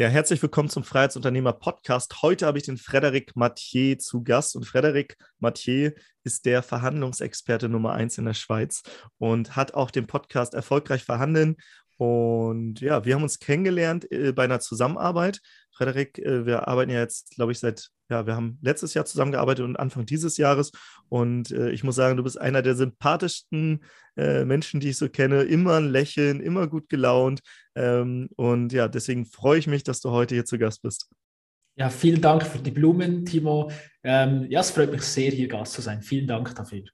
Ja, herzlich willkommen zum Freiheitsunternehmer Podcast. Heute habe ich den Frederik Mathieu zu Gast und Frederik Mathieu ist der Verhandlungsexperte Nummer eins in der Schweiz und hat auch den Podcast Erfolgreich verhandeln. Und ja, wir haben uns kennengelernt äh, bei einer Zusammenarbeit. Frederik, äh, wir arbeiten ja jetzt, glaube ich, seit, ja, wir haben letztes Jahr zusammengearbeitet und Anfang dieses Jahres. Und äh, ich muss sagen, du bist einer der sympathischsten äh, Menschen, die ich so kenne. Immer ein Lächeln, immer gut gelaunt. Ähm, und ja, deswegen freue ich mich, dass du heute hier zu Gast bist. Ja, vielen Dank für die Blumen, Timo. Ähm, ja, es freut mich sehr, hier Gast zu sein. Vielen Dank dafür.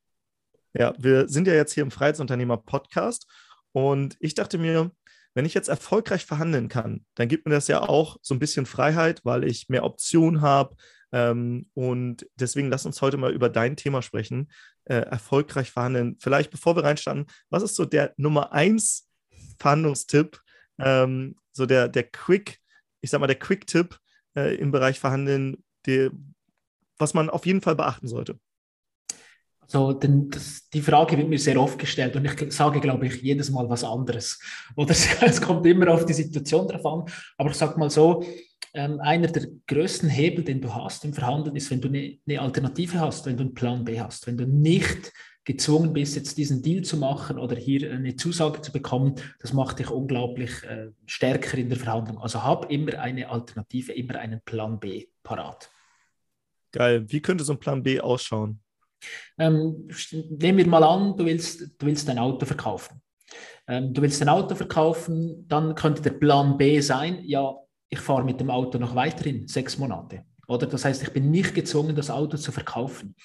Ja, wir sind ja jetzt hier im Freiheitsunternehmer Podcast und ich dachte mir, wenn ich jetzt erfolgreich verhandeln kann, dann gibt mir das ja auch so ein bisschen Freiheit, weil ich mehr Optionen habe. Ähm, und deswegen lass uns heute mal über dein Thema sprechen. Äh, erfolgreich verhandeln. Vielleicht bevor wir reinstarten, was ist so der Nummer eins Verhandlungstipp? Ähm, so der, der Quick, ich sag mal, der Quick-Tipp äh, im Bereich Verhandeln, die, was man auf jeden Fall beachten sollte. So, denn das, die Frage wird mir sehr oft gestellt und ich sage, glaube ich, jedes Mal was anderes. Oder es kommt immer auf die Situation drauf an. Aber ich sage mal so, ähm, einer der größten Hebel, den du hast im Verhandeln, ist, wenn du eine, eine Alternative hast, wenn du einen Plan B hast, wenn du nicht gezwungen bist, jetzt diesen Deal zu machen oder hier eine Zusage zu bekommen, das macht dich unglaublich äh, stärker in der Verhandlung. Also hab immer eine Alternative, immer einen Plan B parat. Geil. Wie könnte so ein Plan B ausschauen? Ähm, nehmen wir mal an, du willst, du willst ein Auto verkaufen. Ähm, du willst ein Auto verkaufen, dann könnte der Plan B sein, ja, ich fahre mit dem Auto noch weiterhin sechs Monate. Oder das heißt, ich bin nicht gezwungen, das Auto zu verkaufen.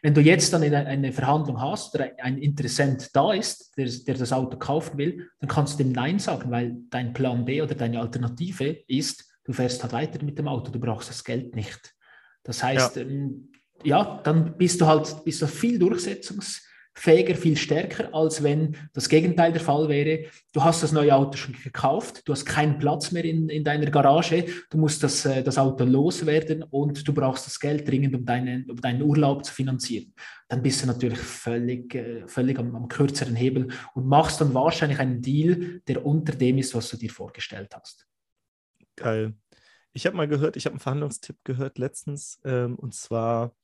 Wenn du jetzt dann eine, eine Verhandlung hast oder ein Interessent da ist, der, der, das Auto kaufen will, dann kannst du dem Nein sagen, weil dein Plan B oder deine Alternative ist, du fährst halt weiter mit dem Auto, du brauchst das Geld nicht. Das heißt, ja. Ja, dann bist du halt bist du viel durchsetzungsfähiger, viel stärker, als wenn das Gegenteil der Fall wäre. Du hast das neue Auto schon gekauft, du hast keinen Platz mehr in, in deiner Garage, du musst das, äh, das Auto loswerden und du brauchst das Geld dringend, um deinen, um deinen Urlaub zu finanzieren. Dann bist du natürlich völlig, äh, völlig am, am kürzeren Hebel und machst dann wahrscheinlich einen Deal, der unter dem ist, was du dir vorgestellt hast. Geil. Ich habe mal gehört, ich habe einen Verhandlungstipp gehört letztens, ähm, und zwar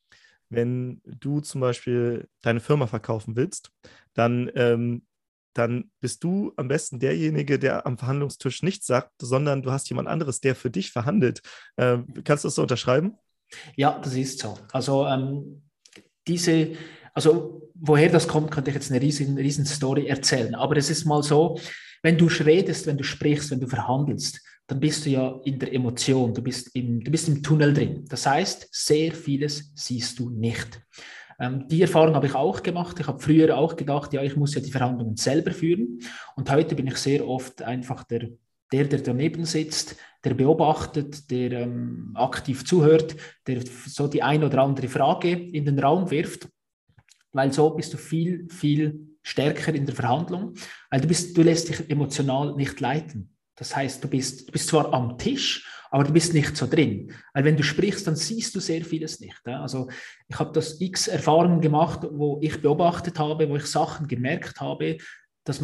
wenn du zum Beispiel deine Firma verkaufen willst, dann, ähm, dann bist du am besten derjenige, der am Verhandlungstisch nichts sagt, sondern du hast jemand anderes, der für dich verhandelt. Ähm, kannst du das so unterschreiben? Ja, das ist so. Also ähm, diese, also woher das kommt, könnte ich jetzt eine riesen, riesen Story erzählen. Aber es ist mal so, wenn du redest, wenn du sprichst, wenn du verhandelst, dann bist du ja in der Emotion, du bist im, du bist im Tunnel drin. Das heißt, sehr vieles siehst du nicht. Ähm, die Erfahrung habe ich auch gemacht. Ich habe früher auch gedacht, ja, ich muss ja die Verhandlungen selber führen. Und heute bin ich sehr oft einfach der, der, der daneben sitzt, der beobachtet, der ähm, aktiv zuhört, der so die ein oder andere Frage in den Raum wirft, weil so bist du viel, viel stärker in der Verhandlung, weil du, bist, du lässt dich emotional nicht leiten. Das heißt, du bist, du bist zwar am Tisch, aber du bist nicht so drin. Weil wenn du sprichst, dann siehst du sehr vieles nicht. Also ich habe das x Erfahrungen gemacht, wo ich beobachtet habe, wo ich Sachen gemerkt habe, dass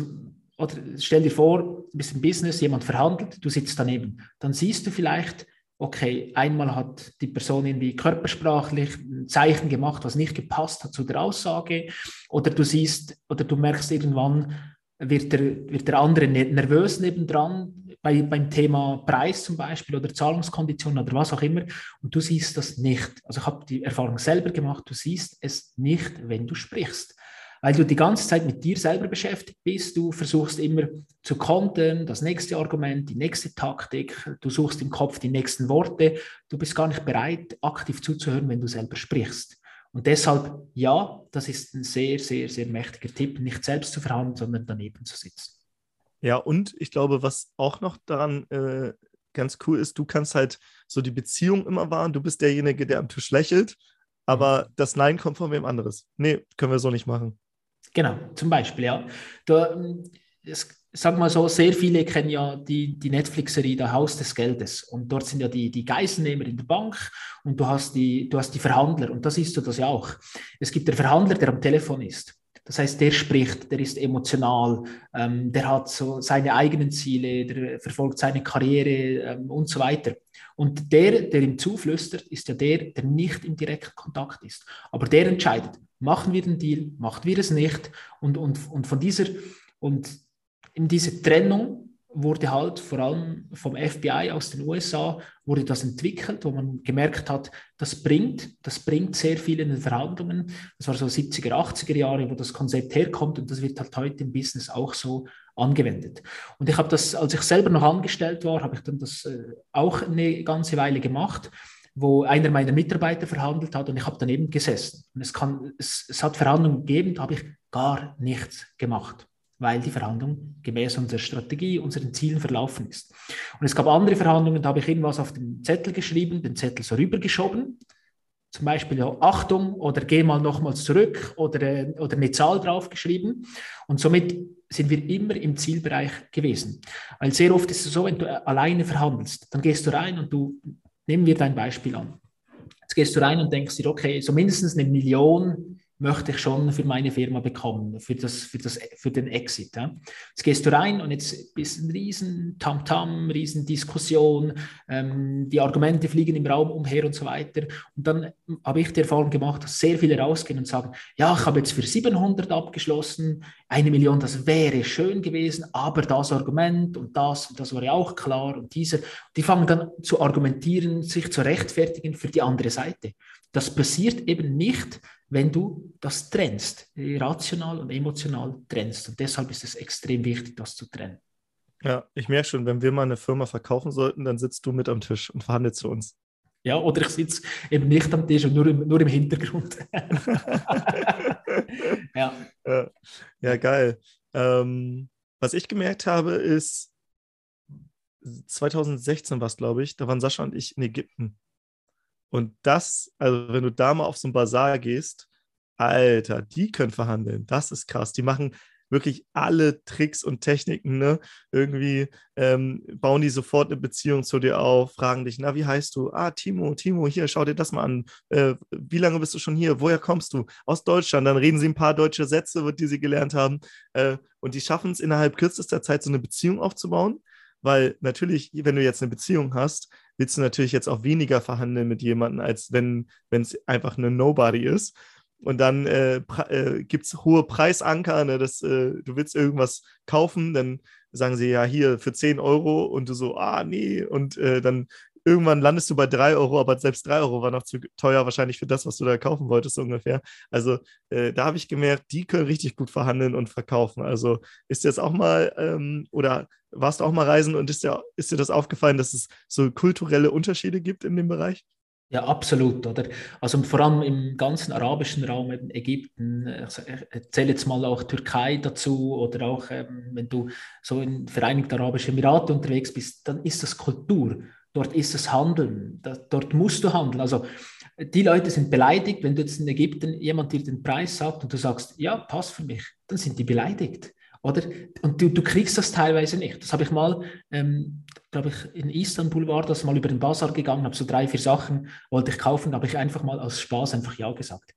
oder stell dir vor, du bist im Business, jemand verhandelt, du sitzt daneben. Dann siehst du vielleicht, okay, einmal hat die Person irgendwie körpersprachlich ein Zeichen gemacht, was nicht gepasst hat zu der Aussage. Oder du siehst, oder du merkst irgendwann, wird der, wird der andere nervös nebendran, bei, beim Thema Preis zum Beispiel oder Zahlungskonditionen oder was auch immer. Und du siehst das nicht. Also ich habe die Erfahrung selber gemacht, du siehst es nicht, wenn du sprichst. Weil du die ganze Zeit mit dir selber beschäftigt bist, du versuchst immer zu kontern, das nächste Argument, die nächste Taktik, du suchst im Kopf die nächsten Worte, du bist gar nicht bereit, aktiv zuzuhören, wenn du selber sprichst. Und deshalb, ja, das ist ein sehr, sehr, sehr mächtiger Tipp, nicht selbst zu verhandeln, sondern daneben zu sitzen. Ja, und ich glaube, was auch noch daran äh, ganz cool ist, du kannst halt so die Beziehung immer wahren. Du bist derjenige, der am Tisch lächelt, aber mhm. das Nein kommt von wem anderes. Nee, können wir so nicht machen. Genau, zum Beispiel, ja. Da, es, sag mal so, sehr viele kennen ja die, die Netflix-Serie Der Haus des Geldes. Und dort sind ja die, die Geiselnehmer in der Bank und du hast, die, du hast die Verhandler. Und da siehst du das ja auch. Es gibt der Verhandler, der am Telefon ist. Das heißt, der spricht, der ist emotional, ähm, der hat so seine eigenen Ziele, der verfolgt seine Karriere ähm, und so weiter. Und der, der ihm zuflüstert, ist ja der, der nicht im direkten Kontakt ist. Aber der entscheidet, machen wir den Deal, machen wir es nicht. Und, und, und von dieser, und in diese Trennung wurde halt vor allem vom FBI aus den USA wurde das entwickelt, wo man gemerkt hat, das bringt, das bringt sehr viel in den Verhandlungen. Das war so 70er, 80er Jahre, wo das Konzept herkommt und das wird halt heute im Business auch so angewendet. Und ich habe das, als ich selber noch angestellt war, habe ich dann das äh, auch eine ganze Weile gemacht wo einer meiner Mitarbeiter verhandelt hat und ich habe daneben gesessen. Und es, kann, es, es hat Verhandlungen gegeben, da habe ich gar nichts gemacht weil die Verhandlung gemäß unserer Strategie, unseren Zielen verlaufen ist. Und es gab andere Verhandlungen, da habe ich irgendwas auf den Zettel geschrieben, den Zettel so rübergeschoben, zum Beispiel ja, Achtung oder geh mal nochmals zurück oder, äh, oder eine Zahl draufgeschrieben. Und somit sind wir immer im Zielbereich gewesen. Weil sehr oft ist es so, wenn du äh, alleine verhandelst, dann gehst du rein und du, nehmen wir dein Beispiel an. Jetzt gehst du rein und denkst dir, okay, so mindestens eine Million möchte ich schon für meine Firma bekommen, für, das, für, das, für den Exit. Ja. Jetzt gehst du rein und jetzt bist ein riesen Tamtam, riesen Diskussion, ähm, die Argumente fliegen im Raum umher und so weiter. Und dann habe ich die Erfahrung gemacht, dass sehr viele rausgehen und sagen, ja, ich habe jetzt für 700 abgeschlossen, eine Million, das wäre schön gewesen, aber das Argument und das, das war ja auch klar und diese, die fangen dann zu argumentieren, sich zu rechtfertigen für die andere Seite. Das passiert eben nicht, wenn du das trennst, rational und emotional trennst. Und deshalb ist es extrem wichtig, das zu trennen. Ja, ich merke schon, wenn wir mal eine Firma verkaufen sollten, dann sitzt du mit am Tisch und verhandelst zu uns. Ja, oder ich sitze eben nicht am Tisch und nur im, nur im Hintergrund. ja. ja. geil. Ähm, was ich gemerkt habe, ist, 2016 war es, glaube ich, da waren Sascha und ich in Ägypten. Und das, also wenn du da mal auf so einen Bazar gehst, Alter, die können verhandeln. Das ist krass. Die machen wirklich alle Tricks und Techniken, ne? Irgendwie ähm, bauen die sofort eine Beziehung zu dir auf, fragen dich, na, wie heißt du? Ah, Timo, Timo, hier, schau dir das mal an. Äh, wie lange bist du schon hier? Woher kommst du? Aus Deutschland. Dann reden sie ein paar deutsche Sätze, die sie gelernt haben. Äh, und die schaffen es innerhalb kürzester Zeit, so eine Beziehung aufzubauen. Weil natürlich, wenn du jetzt eine Beziehung hast, willst du natürlich jetzt auch weniger verhandeln mit jemandem, als wenn es einfach eine Nobody ist. Und dann äh, äh, gibt es hohe Preisanker, ne, dass äh, du willst irgendwas kaufen, dann sagen sie ja hier für 10 Euro und du so, ah nee, und äh, dann irgendwann landest du bei 3 Euro, aber selbst 3 Euro war noch zu teuer wahrscheinlich für das, was du da kaufen wolltest, ungefähr. Also äh, da habe ich gemerkt, die können richtig gut verhandeln und verkaufen. Also ist jetzt auch mal, ähm, oder warst du auch mal reisen und ist dir, ist dir das aufgefallen, dass es so kulturelle Unterschiede gibt in dem Bereich? Ja, absolut, oder? Also vor allem im ganzen arabischen Raum, eben Ägypten, ich zähle jetzt mal auch Türkei dazu oder auch, ähm, wenn du so in Vereinigten Arabischen Emirate unterwegs bist, dann ist das Kultur. Dort ist es Handeln. Da, dort musst du handeln. Also die Leute sind beleidigt, wenn du jetzt in Ägypten jemand dir den Preis sagt und du sagst, ja, passt für mich, dann sind die beleidigt. Oder? Und du, du kriegst das teilweise nicht. Das habe ich mal, ähm, glaube ich, in Istanbul war das, mal über den Bazar gegangen, habe so drei, vier Sachen, wollte ich kaufen, habe ich einfach mal aus Spaß einfach Ja gesagt.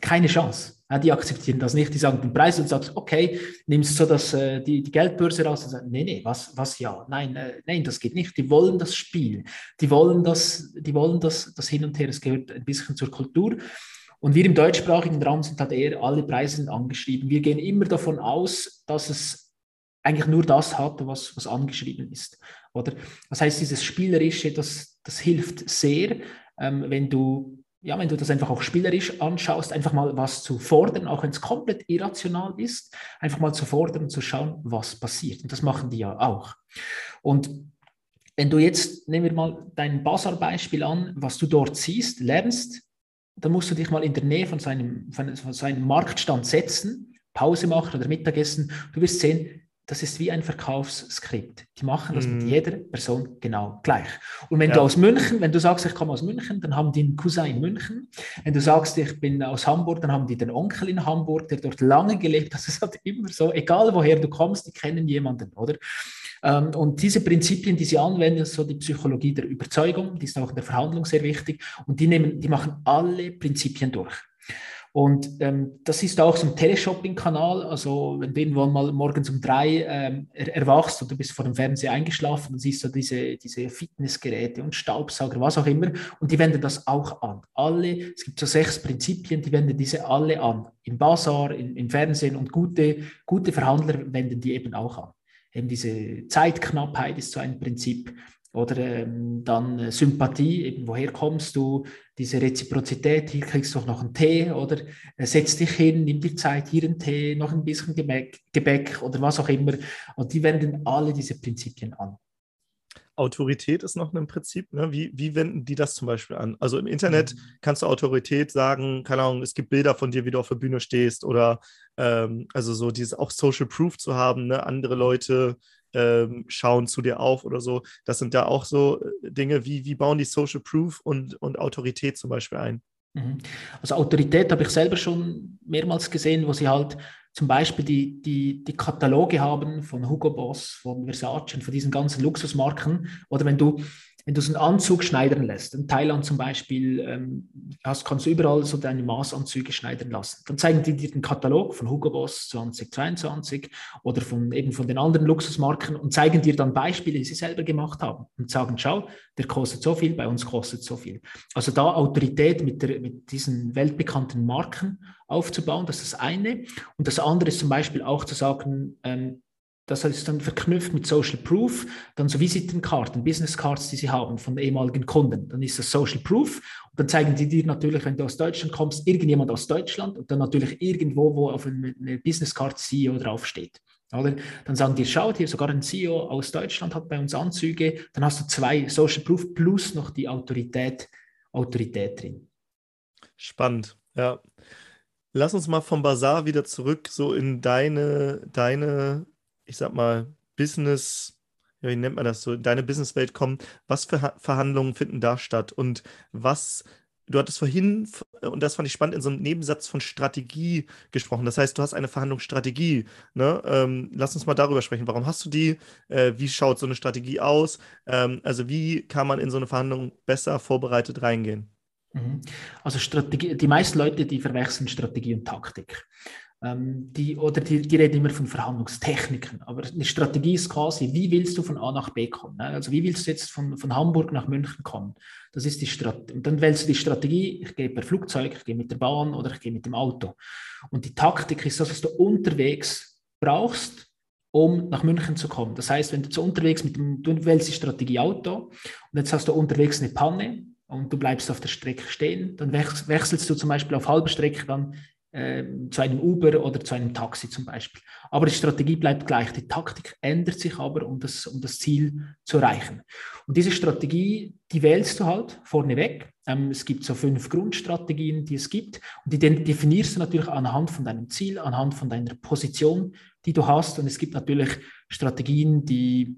Keine Chance. Ja, die akzeptieren das nicht. Die sagen den Preis und sagst, okay, nimmst so das, äh, die, die Geldbörse raus und sagst, nee, nee, was, was ja? Nein, äh, nein, das geht nicht. Die wollen das Spiel. Die wollen das, die wollen das, das Hin und Her. Es gehört ein bisschen zur Kultur. Und wir im deutschsprachigen Raum sind halt eher alle Preise angeschrieben. Wir gehen immer davon aus, dass es eigentlich nur das hat, was, was angeschrieben ist. Oder? Das heißt, dieses Spielerische, das, das hilft sehr, ähm, wenn du ja, wenn du das einfach auch spielerisch anschaust, einfach mal was zu fordern, auch wenn es komplett irrational ist, einfach mal zu fordern und zu schauen, was passiert. Und das machen die ja auch. Und wenn du jetzt, nehmen wir mal dein Basar-Beispiel an, was du dort siehst, lernst, dann musst du dich mal in der Nähe von seinem, von, von seinem Marktstand setzen, Pause machen oder Mittagessen. Du wirst sehen, das ist wie ein Verkaufsskript. Die machen das mm. mit mhm. jeder Person genau gleich. Und wenn ja. du aus München, wenn du sagst, ich komme aus München, dann haben die einen Cousin in München. Wenn du sagst, ich bin aus Hamburg, dann haben die den Onkel in Hamburg, der dort lange gelebt hat. Das ist halt immer so, egal woher du kommst, die kennen jemanden, oder? Ähm, und diese Prinzipien, die sie anwenden, so die Psychologie der Überzeugung, die ist auch in der Verhandlung sehr wichtig und die, nehmen, die machen alle Prinzipien durch. Und ähm, das ist auch so ein Teleshopping-Kanal. Also wenn du irgendwann mal morgens um drei ähm, erwachst und du bist vor dem Fernseher eingeschlafen, dann siehst du diese, diese Fitnessgeräte und Staubsauger, was auch immer. Und die wenden das auch an. Alle, es gibt so sechs Prinzipien, die wenden diese alle an. Im Bazar, in, im Fernsehen und gute, gute Verhandler wenden die eben auch an. Eben diese Zeitknappheit ist so ein Prinzip. Oder ähm, dann äh, Sympathie, eben woher kommst du, diese Reziprozität, hier kriegst du auch noch einen Tee oder äh, setz dich hin, nimm dir Zeit, hier einen Tee, noch ein bisschen Gebäck, Gebäck oder was auch immer. Und die wenden alle diese Prinzipien an. Autorität ist noch ein Prinzip. Ne? Wie, wie wenden die das zum Beispiel an? Also im Internet mhm. kannst du Autorität sagen, keine Ahnung, es gibt Bilder von dir, wie du auf der Bühne stehst oder ähm, also so dieses auch Social Proof zu haben, ne? andere Leute ähm, schauen zu dir auf oder so. Das sind da auch so äh, Dinge, wie, wie bauen die Social Proof und, und Autorität zum Beispiel ein? Mhm. Also Autorität habe ich selber schon mehrmals gesehen, wo sie halt zum Beispiel die, die, die Kataloge haben von Hugo Boss, von Versace und von diesen ganzen Luxusmarken. Oder wenn du wenn du so einen Anzug schneidern lässt, in Thailand zum Beispiel, ähm, hast, kannst du überall so deine Maßanzüge schneidern lassen. Dann zeigen die dir den Katalog von Hugo Boss 2022 oder von eben von den anderen Luxusmarken und zeigen dir dann Beispiele, die sie selber gemacht haben und sagen, schau, der kostet so viel, bei uns kostet so viel. Also da Autorität mit, der, mit diesen weltbekannten Marken aufzubauen, das ist das eine. Und das andere ist zum Beispiel auch zu sagen, ähm, das ist dann verknüpft mit Social Proof, dann so Visitenkarten, Business Cards, die sie haben von ehemaligen Kunden. Dann ist das Social Proof und dann zeigen die dir natürlich, wenn du aus Deutschland kommst, irgendjemand aus Deutschland und dann natürlich irgendwo, wo auf einer Business Card CEO draufsteht. Oder? Dann sagen die, schaut hier, sogar ein CEO aus Deutschland hat bei uns Anzüge. Dann hast du zwei Social Proof plus noch die Autorität, Autorität drin. Spannend, ja. Lass uns mal vom Bazar wieder zurück so in deine, deine ich sag mal, Business, wie nennt man das so, in deine Businesswelt kommen, was für Verhandlungen finden da statt und was, du hattest vorhin, und das fand ich spannend, in so einem Nebensatz von Strategie gesprochen. Das heißt, du hast eine Verhandlungsstrategie. Ne? Ähm, lass uns mal darüber sprechen. Warum hast du die? Äh, wie schaut so eine Strategie aus? Ähm, also wie kann man in so eine Verhandlung besser vorbereitet reingehen? Mhm. Also Strategie, die meisten Leute, die verwechseln Strategie und Taktik. Ähm, die, oder die, die, reden immer von Verhandlungstechniken, aber eine Strategie ist quasi, wie willst du von A nach B kommen? Ne? Also wie willst du jetzt von, von Hamburg nach München kommen? Das ist die Strategie. Und dann wählst du die Strategie, ich gehe per Flugzeug, ich gehe mit der Bahn oder ich gehe mit dem Auto. Und die Taktik ist das, was du unterwegs brauchst, um nach München zu kommen. Das heißt, wenn du zu unterwegs mit dem, du wählst die Strategie Auto und jetzt hast du unterwegs eine Panne und du bleibst auf der Strecke stehen, dann wechselst du zum Beispiel auf halber Strecke dann zu einem Uber oder zu einem Taxi zum Beispiel. Aber die Strategie bleibt gleich. Die Taktik ändert sich aber, um das, um das Ziel zu erreichen. Und diese Strategie, die wählst du halt vorneweg. Ähm, es gibt so fünf Grundstrategien, die es gibt. Und die definierst du natürlich anhand von deinem Ziel, anhand von deiner Position, die du hast. Und es gibt natürlich Strategien, die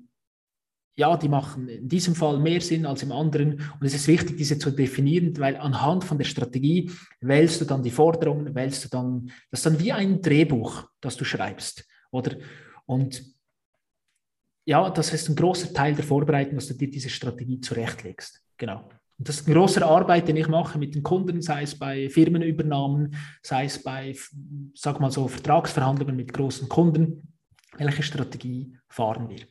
ja, die machen in diesem Fall mehr Sinn als im anderen. Und es ist wichtig, diese zu definieren, weil anhand von der Strategie wählst du dann die Forderungen, wählst du dann, das ist dann wie ein Drehbuch, das du schreibst, oder? Und ja, das ist ein großer Teil der Vorbereitung, dass du dir diese Strategie zurechtlegst. Genau. Und das ist ein großer Arbeit, den ich mache mit den Kunden, sei es bei Firmenübernahmen, sei es bei, sag mal so, Vertragsverhandlungen mit großen Kunden. Welche Strategie fahren wir?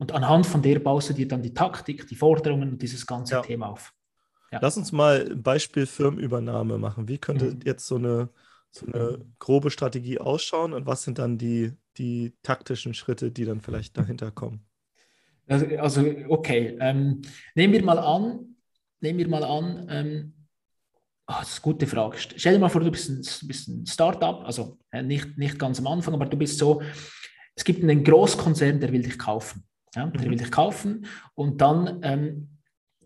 Und anhand von der baust du dir dann die Taktik, die Forderungen und dieses ganze ja. Thema auf. Ja. Lass uns mal ein Beispiel Firmenübernahme machen. Wie könnte mhm. jetzt so eine, so eine grobe Strategie ausschauen und was sind dann die, die taktischen Schritte, die dann vielleicht dahinter kommen? Also, also okay, ähm, nehmen wir mal an, nehmen wir mal an, ähm, oh, das ist eine gute Frage. Stell dir mal vor, du bist ein, bist ein Startup, also äh, nicht, nicht ganz am Anfang, aber du bist so, es gibt einen Großkonzern, der will dich kaufen. Ja, der mhm. will dich kaufen und dann, ähm,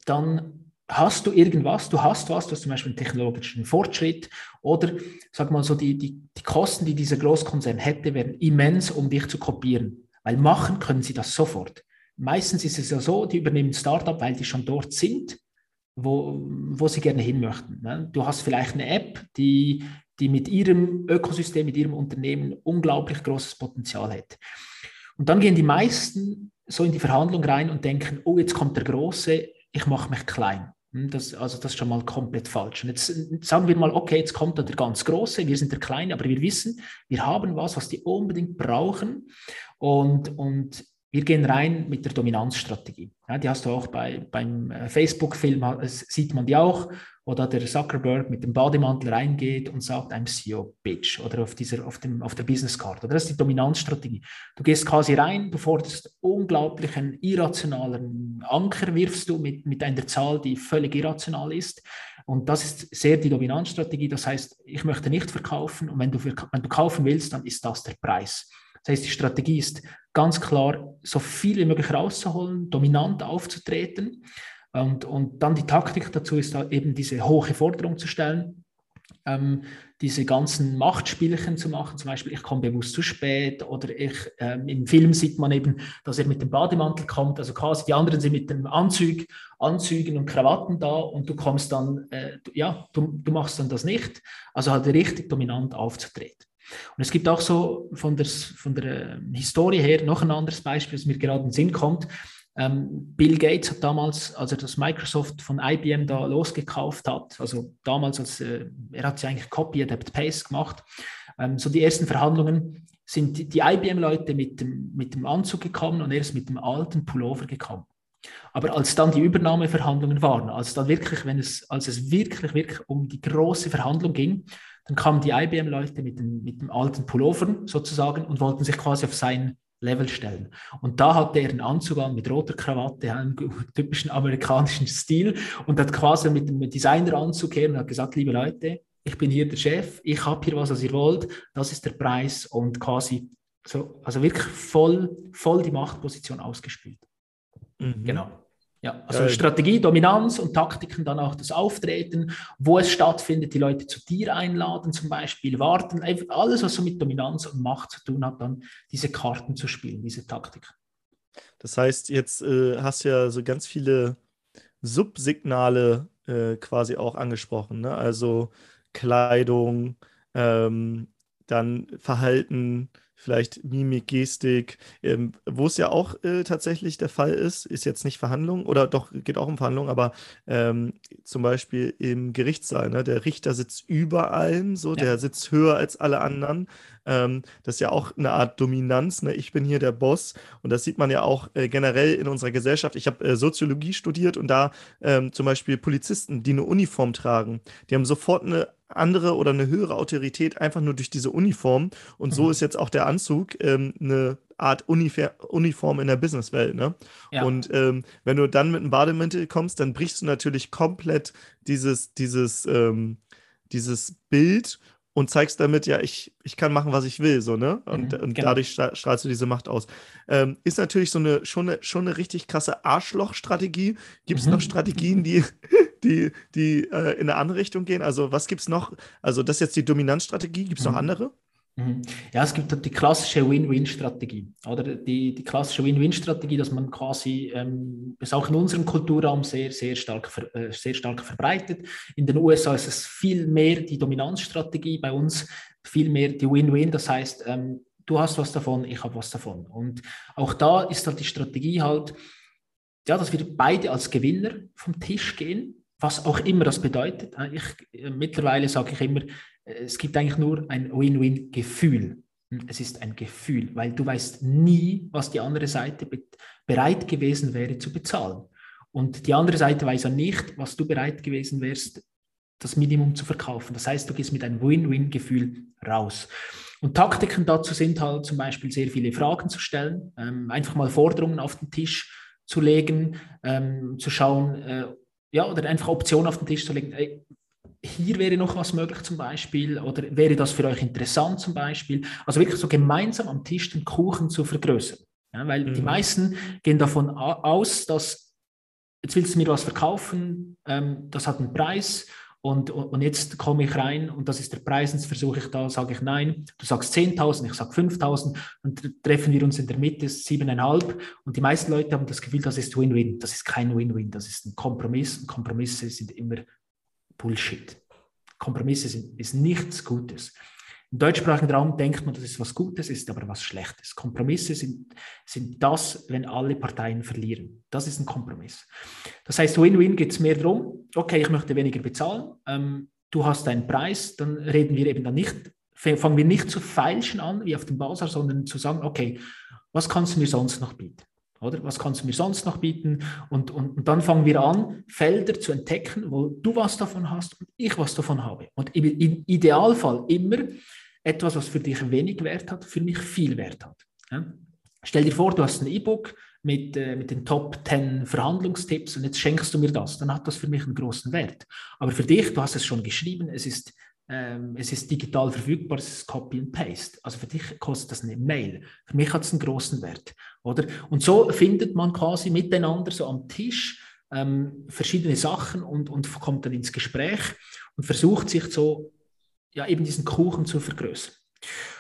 dann hast du irgendwas, du hast was, du hast zum Beispiel einen technologischen Fortschritt oder sag mal so, die, die, die Kosten, die dieser Großkonzern hätte, wären immens, um dich zu kopieren. Weil machen können sie das sofort. Meistens ist es ja so, die übernehmen Startup, weil die schon dort sind, wo, wo sie gerne hin möchten. Ne? Du hast vielleicht eine App, die, die mit ihrem Ökosystem, mit ihrem Unternehmen unglaublich großes Potenzial hat. Und dann gehen die meisten so in die Verhandlung rein und denken, oh, jetzt kommt der Große, ich mache mich klein. Hm, das, also das ist schon mal komplett falsch. Und jetzt sagen wir mal, okay, jetzt kommt der ganz Große, wir sind der Kleine, aber wir wissen, wir haben was, was die unbedingt brauchen. Und, und wir gehen rein mit der Dominanzstrategie. Ja, die hast du auch bei, beim äh, Facebook-Film, sieht man die auch, wo da der Zuckerberg mit dem Bademantel reingeht und sagt, I'm CEO, Bitch, oder auf, dieser, auf, dem, auf der Business-Karte. Das ist die Dominanzstrategie. Du gehst quasi rein, du forderst unglaublichen irrationalen Anker, wirfst du mit, mit einer Zahl, die völlig irrational ist. Und das ist sehr die Dominanzstrategie. Das heißt, ich möchte nicht verkaufen und wenn du, wenn du kaufen willst, dann ist das der Preis. Das heißt, die Strategie ist ganz klar, so viel wie möglich rauszuholen, dominant aufzutreten. Und, und dann die Taktik dazu ist da eben diese hohe Forderung zu stellen, ähm, diese ganzen Machtspielchen zu machen. Zum Beispiel, ich komme bewusst zu spät oder ich, ähm, im Film sieht man eben, dass er mit dem Bademantel kommt. Also quasi die anderen sind mit dem Anzug, Anzügen und Krawatten da und du kommst dann, äh, ja, du, du machst dann das nicht. Also halt richtig dominant aufzutreten. Und es gibt auch so von der, von der ähm, Historie her noch ein anderes Beispiel, das mir gerade in den Sinn kommt. Ähm, Bill Gates hat damals, als er das Microsoft von IBM da losgekauft hat, also damals, als äh, er hat ja eigentlich Copy, Adapt, Paste gemacht, ähm, so die ersten Verhandlungen sind die IBM-Leute mit dem, mit dem Anzug gekommen und er ist mit dem alten Pullover gekommen. Aber als dann die Übernahmeverhandlungen waren, als dann wirklich, wenn es, als es wirklich, wirklich um die große Verhandlung ging, dann kamen die IBM-Leute mit dem, mit dem alten Pullover sozusagen und wollten sich quasi auf sein Level stellen. Und da hatte er einen Anzug an mit roter Krawatte, einen typischen amerikanischen Stil und hat quasi mit dem Designeranzug her und hat gesagt, liebe Leute, ich bin hier der Chef, ich habe hier was, was ihr wollt, das ist der Preis und quasi so, also wirklich voll, voll die Machtposition ausgespielt. Mhm. Genau. Ja, also ja, Strategie, Dominanz und Taktiken, dann auch das Auftreten, wo es stattfindet, die Leute zu dir einladen, zum Beispiel warten, alles, was so mit Dominanz und Macht zu tun hat, dann diese Karten zu spielen, diese Taktik. Das heißt, jetzt äh, hast du ja so ganz viele Subsignale äh, quasi auch angesprochen, ne? also Kleidung, ähm, dann Verhalten, vielleicht Mimik, Gestik, ähm, wo es ja auch äh, tatsächlich der Fall ist, ist jetzt nicht Verhandlung oder doch geht auch um Verhandlung, aber ähm, zum Beispiel im Gerichtssaal, ne, der Richter sitzt über allem, so, ja. der sitzt höher als alle anderen. Ähm, das ist ja auch eine Art Dominanz, ne? ich bin hier der Boss und das sieht man ja auch äh, generell in unserer Gesellschaft. Ich habe äh, Soziologie studiert und da ähm, zum Beispiel Polizisten, die eine Uniform tragen, die haben sofort eine andere oder eine höhere Autorität einfach nur durch diese Uniform. Und so mhm. ist jetzt auch der Anzug ähm, eine Art Unifer Uniform in der Businesswelt. Ne? Ja. Und ähm, wenn du dann mit einem Bademantel kommst, dann brichst du natürlich komplett dieses, dieses, ähm, dieses Bild und zeigst damit, ja, ich, ich kann machen, was ich will, so, ne? Und, mhm, und genau. dadurch strahlst du diese Macht aus. Ähm, ist natürlich so eine schon, eine, schon eine richtig krasse Arschloch-Strategie. Gibt es mhm. noch Strategien, die, die, die äh, in eine andere Richtung gehen? Also, was gibt es noch? Also, das ist jetzt die Dominanzstrategie. Gibt es mhm. noch andere? Mhm. Ja, es gibt die klassische Win-Win-Strategie. Oder die, die klassische Win-Win-Strategie, dass man quasi, ähm, ist auch in unserem Kulturraum sehr, sehr stark, äh, sehr stark verbreitet. In den USA ist es viel mehr die Dominanzstrategie, bei uns viel mehr die Win-Win. Das heißt, ähm, du hast was davon, ich habe was davon. Und auch da ist halt die Strategie halt, ja, dass wir beide als Gewinner vom Tisch gehen, was auch immer das bedeutet. Ich, äh, mittlerweile sage ich immer, es gibt eigentlich nur ein Win-Win-Gefühl. Es ist ein Gefühl, weil du weißt nie, was die andere Seite be bereit gewesen wäre zu bezahlen. Und die andere Seite weiß ja nicht, was du bereit gewesen wärst, das Minimum zu verkaufen. Das heißt, du gehst mit einem Win-Win-Gefühl raus. Und Taktiken dazu sind halt zum Beispiel sehr viele Fragen zu stellen, ähm, einfach mal Forderungen auf den Tisch zu legen, ähm, zu schauen, äh, ja, oder einfach Optionen auf den Tisch zu legen. Ey, hier wäre noch was möglich zum Beispiel oder wäre das für euch interessant zum Beispiel? Also wirklich so gemeinsam am Tisch den Kuchen zu vergrößern. Ja, weil mhm. die meisten gehen davon aus, dass jetzt willst du mir was verkaufen, ähm, das hat einen Preis und, und jetzt komme ich rein und das ist der Preis und jetzt versuche ich da, sage ich nein, du sagst 10.000, ich sage 5.000 und treffen wir uns in der Mitte, 7,5 und die meisten Leute haben das Gefühl, das ist Win-Win, das ist kein Win-Win, das ist ein Kompromiss und Kompromisse sind immer Bullshit. Kompromisse sind ist nichts Gutes. Im deutschsprachigen Raum denkt man, dass es was Gutes ist, aber was Schlechtes. Kompromisse sind, sind das, wenn alle Parteien verlieren. Das ist ein Kompromiss. Das heißt, Win-Win geht es mehr darum, okay, ich möchte weniger bezahlen, ähm, du hast einen Preis, dann reden wir eben dann nicht, fangen wir nicht zu feilschen an wie auf dem Basar, sondern zu sagen, okay, was kannst du mir sonst noch bieten? Oder was kannst du mir sonst noch bieten? Und, und, und, dann fangen wir an, Felder zu entdecken, wo du was davon hast und ich was davon habe. Und im, im Idealfall immer etwas, was für dich wenig Wert hat, für mich viel Wert hat. Ja? Stell dir vor, du hast ein E-Book mit, äh, mit den Top 10 Verhandlungstipps und jetzt schenkst du mir das, dann hat das für mich einen großen Wert. Aber für dich, du hast es schon geschrieben, es ist, ähm, es ist digital verfügbar, es ist Copy and Paste. Also für dich kostet das eine Mail. Für mich hat es einen großen Wert. Oder? Und so findet man quasi miteinander so am Tisch ähm, verschiedene Sachen und, und kommt dann ins Gespräch und versucht sich so ja, eben diesen Kuchen zu vergrößern.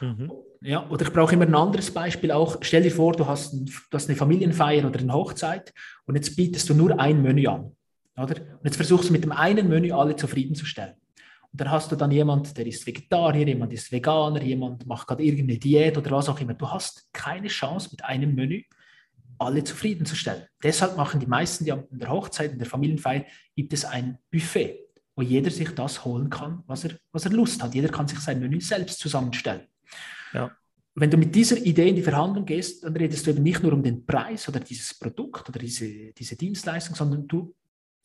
Mhm. Ja, oder ich brauche immer ein anderes Beispiel auch. Stell dir vor, du hast, ein, du hast eine Familienfeier oder eine Hochzeit und jetzt bietest du nur ein Menü an. Oder? Und jetzt versuchst du mit dem einen Menü alle zufriedenzustellen. Dann hast du dann jemand, der ist Vegetarier, jemand ist Veganer, jemand macht gerade irgendeine Diät oder was auch immer. Du hast keine Chance mit einem Menü alle zufriedenzustellen. Deshalb machen die meisten, die an der Hochzeit, in der Familienfeier, gibt es ein Buffet wo jeder sich das holen kann, was er, was er Lust hat. Jeder kann sich sein Menü selbst zusammenstellen. Ja. Wenn du mit dieser Idee in die Verhandlung gehst, dann redest du eben nicht nur um den Preis oder dieses Produkt oder diese, diese Dienstleistung, sondern du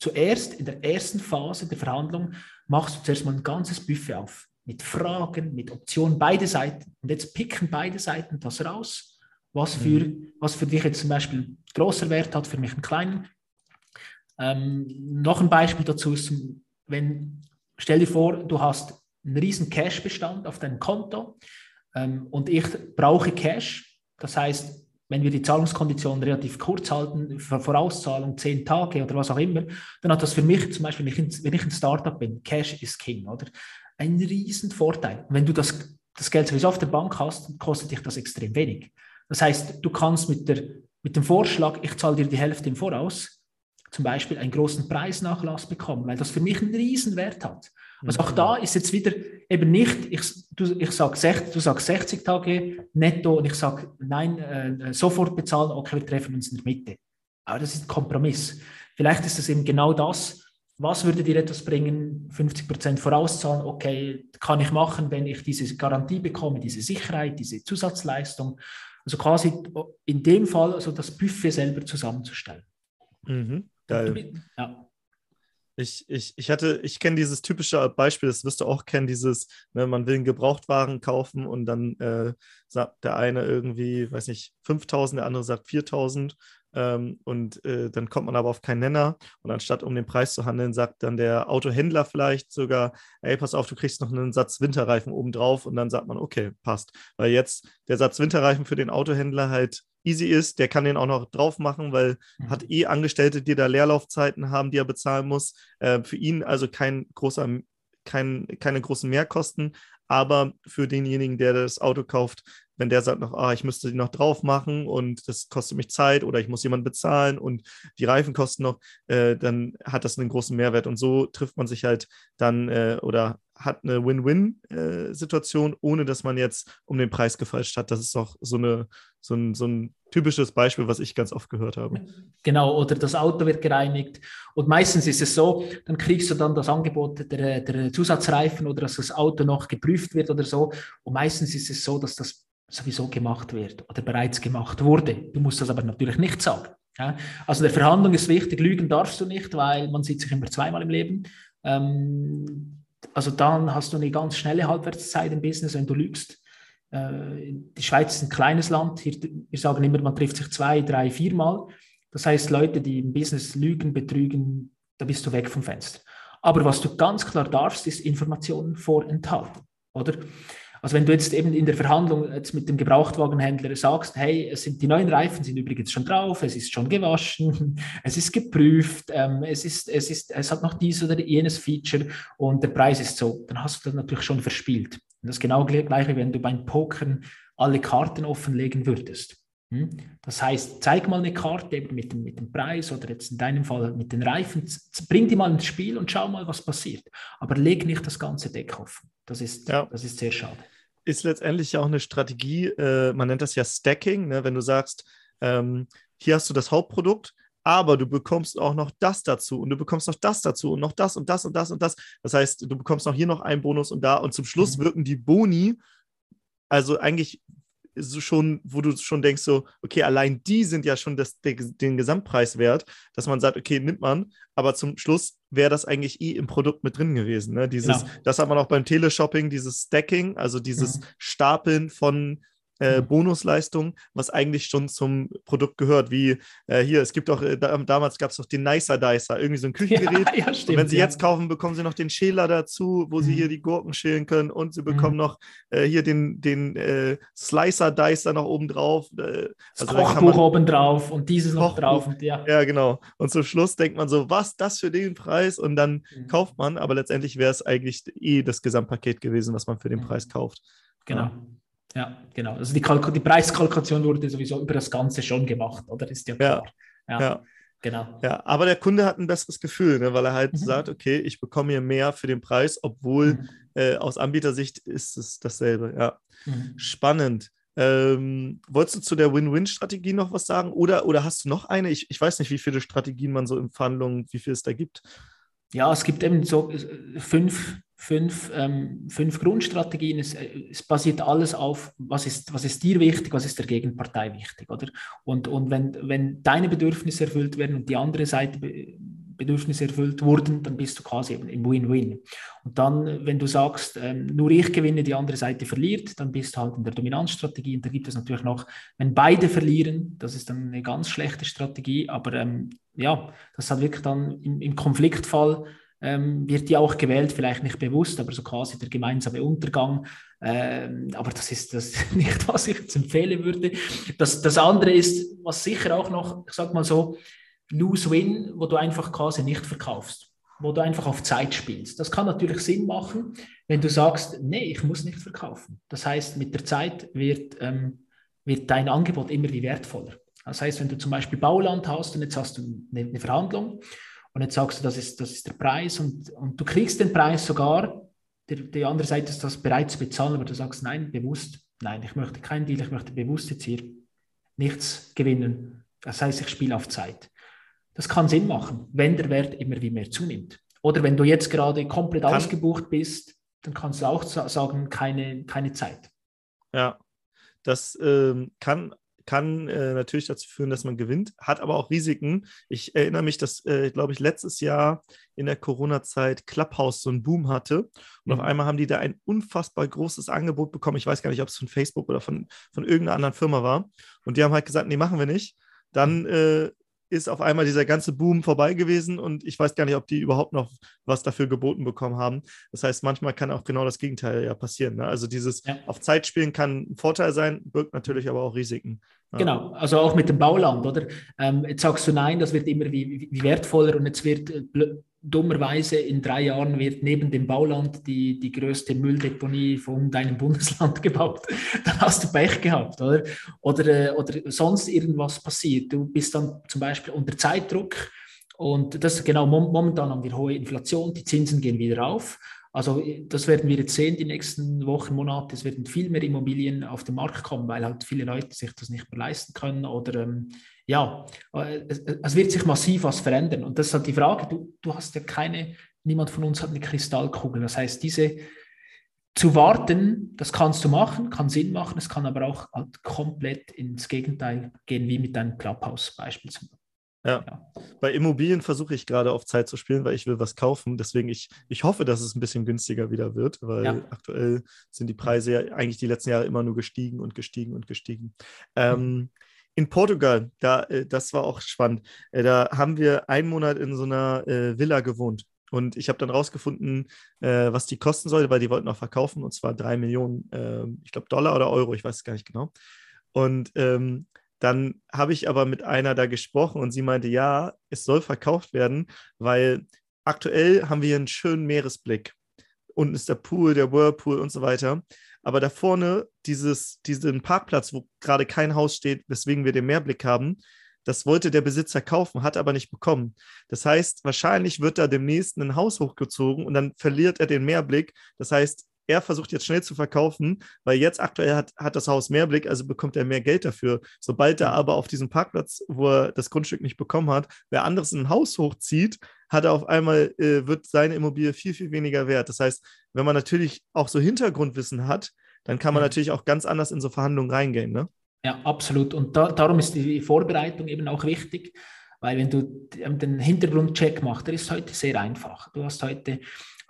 zuerst in der ersten Phase der Verhandlung machst du zuerst mal ein ganzes Buffet auf. Mit Fragen, mit Optionen, beide Seiten. Und jetzt picken beide Seiten das raus, was für, mhm. was für dich jetzt zum Beispiel großer Wert hat, für mich einen kleinen. Ähm, noch ein Beispiel dazu ist wenn, stell dir vor, du hast einen riesen Cash-Bestand auf deinem Konto ähm, und ich brauche Cash. Das heißt, wenn wir die Zahlungskonditionen relativ kurz halten, Vorauszahlung zehn Tage oder was auch immer, dann hat das für mich zum Beispiel, wenn ich ein Startup bin, Cash ist King, oder? Ein riesen Vorteil. Wenn du das, das Geld sowieso auf der Bank hast, kostet dich das extrem wenig. Das heißt, du kannst mit, der, mit dem Vorschlag, ich zahle dir die Hälfte im Voraus, zum Beispiel einen großen Preisnachlass bekommen, weil das für mich einen Riesenwert hat. Also auch da ist jetzt wieder eben nicht, ich, du, ich sag 60, du sagst 60 Tage netto und ich sage, nein, äh, sofort bezahlen, okay, wir treffen uns in der Mitte. Aber das ist ein Kompromiss. Vielleicht ist das eben genau das, was würde dir etwas bringen? 50 Prozent vorauszahlen, okay, kann ich machen, wenn ich diese Garantie bekomme, diese Sicherheit, diese Zusatzleistung. Also quasi in dem Fall also das Buffet selber zusammenzustellen. Mhm. Geil. Ja. Ich, ich, ich hatte, ich kenne dieses typische Beispiel, das wirst du auch kennen, dieses, ne, man will einen Gebrauchtwagen kaufen und dann äh, sagt der eine irgendwie, weiß nicht, 5000, der andere sagt 4000 ähm, und äh, dann kommt man aber auf keinen Nenner. Und anstatt um den Preis zu handeln, sagt dann der Autohändler vielleicht sogar, ey, pass auf, du kriegst noch einen Satz Winterreifen obendrauf. Und dann sagt man, okay, passt. Weil jetzt der Satz Winterreifen für den Autohändler halt easy ist, der kann den auch noch drauf machen, weil mhm. hat eh Angestellte, die da Leerlaufzeiten haben, die er bezahlen muss. Äh, für ihn also kein großer, kein, keine großen Mehrkosten, aber für denjenigen, der das Auto kauft, wenn der sagt noch, ah, ich müsste die noch drauf machen und das kostet mich Zeit oder ich muss jemanden bezahlen und die Reifen kosten noch, äh, dann hat das einen großen Mehrwert. Und so trifft man sich halt dann äh, oder hat eine Win-Win-Situation, äh, ohne dass man jetzt um den Preis gefalscht hat. Das ist auch so, eine, so, ein, so ein typisches Beispiel, was ich ganz oft gehört habe. Genau, oder das Auto wird gereinigt. Und meistens ist es so, dann kriegst du dann das Angebot der, der Zusatzreifen oder dass das Auto noch geprüft wird oder so. Und meistens ist es so, dass das sowieso gemacht wird oder bereits gemacht wurde. Du musst das aber natürlich nicht sagen. Ja? Also der Verhandlung ist wichtig, lügen darfst du nicht, weil man sieht sich immer zweimal im Leben. Ähm, also dann hast du eine ganz schnelle Halbwertszeit im Business, wenn du lügst. Äh, die Schweiz ist ein kleines Land. Hier, wir sagen immer, man trifft sich zwei, drei, viermal. Das heißt, Leute, die im Business lügen, betrügen, da bist du weg vom Fenster. Aber was du ganz klar darfst, ist Informationen vorenthalten, oder? Also wenn du jetzt eben in der Verhandlung jetzt mit dem Gebrauchtwagenhändler sagst, hey, es sind die neuen Reifen sind übrigens schon drauf, es ist schon gewaschen, es ist geprüft, ähm, es ist, es ist, es hat noch dies oder jenes Feature und der Preis ist so, dann hast du das natürlich schon verspielt. Und das genau gleiche, wenn du beim Pokern alle Karten offenlegen würdest. Hm? Das heißt, zeig mal eine Karte mit dem, mit dem Preis oder jetzt in deinem Fall mit den Reifen, bring die mal ins Spiel und schau mal, was passiert. Aber leg nicht das ganze Deck offen. Das ist, ja. das ist sehr schade. ist letztendlich ja auch eine Strategie, äh, man nennt das ja Stacking, ne? wenn du sagst, ähm, hier hast du das Hauptprodukt, aber du bekommst auch noch das dazu und du bekommst noch das dazu und noch das und das und das und das. Das heißt, du bekommst noch hier noch einen Bonus und da und zum Schluss mhm. wirken die Boni, also eigentlich so schon, wo du schon denkst, so, okay, allein die sind ja schon das, den, Gesamtpreis wert, dass man sagt, okay, nimmt man, aber zum Schluss wäre das eigentlich eh im Produkt mit drin gewesen. Ne? Dieses, genau. Das hat man auch beim Teleshopping, dieses Stacking, also dieses mhm. Stapeln von äh, mhm. Bonusleistung, was eigentlich schon zum Produkt gehört. Wie äh, hier, es gibt auch, äh, damals gab es doch den Nicer Dicer, irgendwie so ein Küchengerät. Ja, ja, stimmt, und wenn Sie ja. jetzt kaufen, bekommen Sie noch den Schäler dazu, wo mhm. Sie hier die Gurken schälen können und Sie bekommen mhm. noch äh, hier den, den äh, Slicer Dicer noch oben drauf. Äh, das also Kochbuch oben drauf und dieses noch drauf. Und, ja. ja, genau. Und zum Schluss denkt man so, was, das für den Preis? Und dann mhm. kauft man, aber letztendlich wäre es eigentlich eh das Gesamtpaket gewesen, was man für den mhm. Preis kauft. Genau. Ja, genau. Also die, Kalk die Preiskalkulation wurde sowieso über das Ganze schon gemacht, oder? Ist ja klar. Ja, ja. Genau. Ja, aber der Kunde hat ein besseres Gefühl, ne, weil er halt mhm. sagt, okay, ich bekomme hier mehr für den Preis, obwohl mhm. äh, aus Anbietersicht ist es dasselbe. Ja, mhm. spannend. Ähm, wolltest du zu der Win-Win-Strategie noch was sagen? Oder, oder hast du noch eine? Ich, ich weiß nicht, wie viele Strategien man so in Verhandlungen, wie viel es da gibt. Ja, es gibt eben so äh, fünf fünf, ähm, fünf Grundstrategien. Es, äh, es, basiert alles auf, was ist, was ist dir wichtig, was ist der Gegenpartei wichtig, oder? Und, und wenn, wenn deine Bedürfnisse erfüllt werden und die andere Seite Bedürfnisse erfüllt wurden, dann bist du quasi im Win-Win. Und dann, wenn du sagst, ähm, nur ich gewinne, die andere Seite verliert, dann bist du halt in der Dominanzstrategie. Und da gibt es natürlich noch, wenn beide verlieren, das ist dann eine ganz schlechte Strategie. Aber ähm, ja, das hat wirklich dann im, im Konfliktfall ähm, wird die auch gewählt, vielleicht nicht bewusst, aber so quasi der gemeinsame Untergang. Ähm, aber das ist das nicht, was ich jetzt empfehlen würde. Das, das andere ist, was sicher auch noch, ich sag mal so, Lose-Win, wo du einfach quasi nicht verkaufst, wo du einfach auf Zeit spielst. Das kann natürlich Sinn machen, wenn du sagst, nee, ich muss nicht verkaufen. Das heißt, mit der Zeit wird, ähm, wird dein Angebot immer wie wertvoller. Das heißt, wenn du zum Beispiel Bauland hast und jetzt hast du eine, eine Verhandlung und jetzt sagst du, das ist, das ist der Preis und, und du kriegst den Preis sogar, die, die andere Seite ist das bereit zu bezahlen, aber du sagst, nein, bewusst, nein, ich möchte keinen Deal, ich möchte bewusst jetzt hier nichts gewinnen. Das heißt, ich spiele auf Zeit. Das kann Sinn machen, wenn der Wert immer wie mehr zunimmt. Oder wenn du jetzt gerade komplett kann, ausgebucht bist, dann kannst du auch sagen, keine, keine Zeit. Ja, das ähm, kann kann äh, natürlich dazu führen, dass man gewinnt, hat aber auch Risiken. Ich erinnere mich, dass, äh, glaube ich, letztes Jahr in der Corona-Zeit Clubhouse so einen Boom hatte. Und mhm. auf einmal haben die da ein unfassbar großes Angebot bekommen. Ich weiß gar nicht, ob es von Facebook oder von, von irgendeiner anderen Firma war. Und die haben halt gesagt, nee, machen wir nicht. Dann äh, ist auf einmal dieser ganze Boom vorbei gewesen und ich weiß gar nicht, ob die überhaupt noch was dafür geboten bekommen haben. Das heißt, manchmal kann auch genau das Gegenteil ja passieren. Ne? Also dieses ja. auf Zeit spielen kann ein Vorteil sein, birgt natürlich aber auch Risiken. Ja. Genau, also auch mit dem Bauland, oder? Ähm, jetzt sagst du nein, das wird immer wie, wie wertvoller und jetzt wird äh, dummerweise in drei Jahren wird neben dem Bauland die, die größte Mülldeponie von deinem Bundesland gebaut. Dann hast du Pech gehabt, oder? Oder, äh, oder sonst irgendwas passiert. Du bist dann zum Beispiel unter Zeitdruck und das genau momentan haben wir hohe Inflation, die Zinsen gehen wieder auf. Also das werden wir jetzt sehen, die nächsten Wochen, Monate. Es werden viel mehr Immobilien auf den Markt kommen, weil halt viele Leute sich das nicht mehr leisten können oder ähm, ja, äh, es, es, wird sich massiv was verändern. Und das ist halt die Frage, du, du hast ja keine, niemand von uns hat eine Kristallkugel. Das heißt, diese zu warten, das kannst du machen, kann Sinn machen, es kann aber auch halt komplett ins Gegenteil gehen, wie mit deinem Clubhouse beispielsweise. Ja. ja. Bei Immobilien versuche ich gerade auf Zeit zu spielen, weil ich will was kaufen. Deswegen, ich, ich hoffe, dass es ein bisschen günstiger wieder wird, weil ja. aktuell sind die Preise ja eigentlich die letzten Jahre immer nur gestiegen und gestiegen und gestiegen. Ähm, mhm. in Portugal, da, äh, das war auch spannend. Äh, da haben wir einen Monat in so einer äh, Villa gewohnt. Und ich habe dann rausgefunden, äh, was die kosten sollte, weil die wollten auch verkaufen, und zwar drei Millionen, äh, ich glaube, Dollar oder Euro, ich weiß es gar nicht genau. Und ähm, dann habe ich aber mit einer da gesprochen und sie meinte, ja, es soll verkauft werden, weil aktuell haben wir einen schönen Meeresblick. Unten ist der Pool, der Whirlpool und so weiter. Aber da vorne, dieses, diesen Parkplatz, wo gerade kein Haus steht, weswegen wir den Meerblick haben, das wollte der Besitzer kaufen, hat aber nicht bekommen. Das heißt, wahrscheinlich wird da demnächst ein Haus hochgezogen und dann verliert er den Meerblick. Das heißt, er versucht jetzt schnell zu verkaufen, weil jetzt aktuell hat, hat das Haus mehr Blick, also bekommt er mehr Geld dafür. Sobald er aber auf diesem Parkplatz, wo er das Grundstück nicht bekommen hat, wer anderes ein Haus hochzieht, hat er auf einmal, äh, wird seine Immobilie viel, viel weniger wert. Das heißt, wenn man natürlich auch so Hintergrundwissen hat, dann kann man natürlich auch ganz anders in so Verhandlungen reingehen. Ne? Ja, absolut. Und da, darum ist die Vorbereitung eben auch wichtig, weil wenn du den Hintergrundcheck machst, der ist heute sehr einfach. Du hast heute,